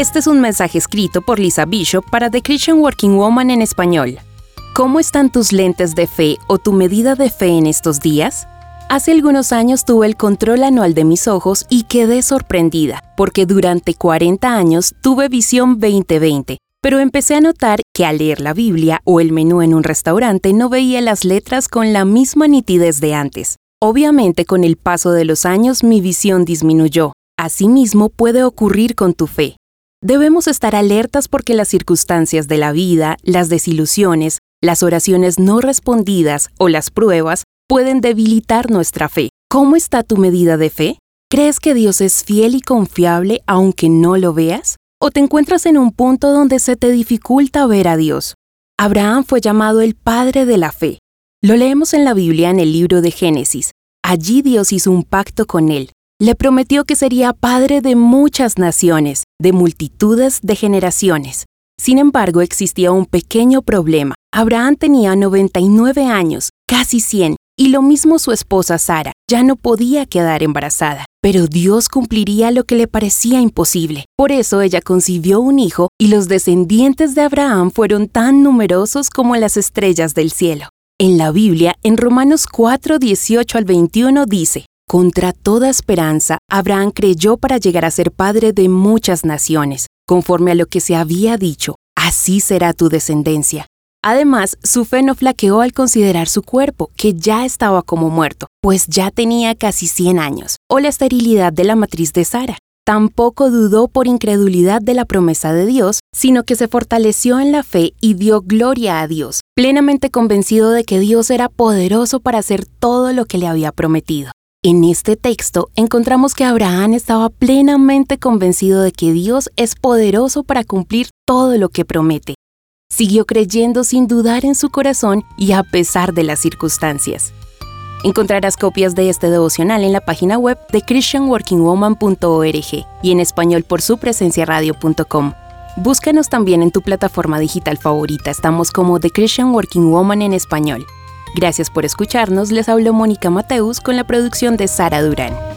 Este es un mensaje escrito por Lisa Bishop para The Christian Working Woman en español. ¿Cómo están tus lentes de fe o tu medida de fe en estos días? Hace algunos años tuve el control anual de mis ojos y quedé sorprendida, porque durante 40 años tuve visión 2020, pero empecé a notar que al leer la Biblia o el menú en un restaurante no veía las letras con la misma nitidez de antes. Obviamente con el paso de los años mi visión disminuyó. Asimismo puede ocurrir con tu fe. Debemos estar alertas porque las circunstancias de la vida, las desilusiones, las oraciones no respondidas o las pruebas pueden debilitar nuestra fe. ¿Cómo está tu medida de fe? ¿Crees que Dios es fiel y confiable aunque no lo veas? ¿O te encuentras en un punto donde se te dificulta ver a Dios? Abraham fue llamado el padre de la fe. Lo leemos en la Biblia en el libro de Génesis. Allí Dios hizo un pacto con él. Le prometió que sería padre de muchas naciones, de multitudes de generaciones. Sin embargo, existía un pequeño problema. Abraham tenía 99 años, casi 100, y lo mismo su esposa Sara, ya no podía quedar embarazada. Pero Dios cumpliría lo que le parecía imposible. Por eso ella concibió un hijo y los descendientes de Abraham fueron tan numerosos como las estrellas del cielo. En la Biblia, en Romanos 4, 18 al 21 dice, Contra toda esperanza, Abraham creyó para llegar a ser padre de muchas naciones, conforme a lo que se había dicho, así será tu descendencia. Además, su fe no flaqueó al considerar su cuerpo, que ya estaba como muerto, pues ya tenía casi 100 años, o la esterilidad de la matriz de Sara. Tampoco dudó por incredulidad de la promesa de Dios, sino que se fortaleció en la fe y dio gloria a Dios, plenamente convencido de que Dios era poderoso para hacer todo lo que le había prometido. En este texto encontramos que Abraham estaba plenamente convencido de que Dios es poderoso para cumplir todo lo que promete, Siguió creyendo sin dudar en su corazón y a pesar de las circunstancias. Encontrarás copias de este devocional en la página web de christianworkingwoman.org y en español por su presencia radio.com. Búscanos también en tu plataforma digital favorita, estamos como The Christian Working Woman en español. Gracias por escucharnos, les habló Mónica Mateus con la producción de Sara Durán.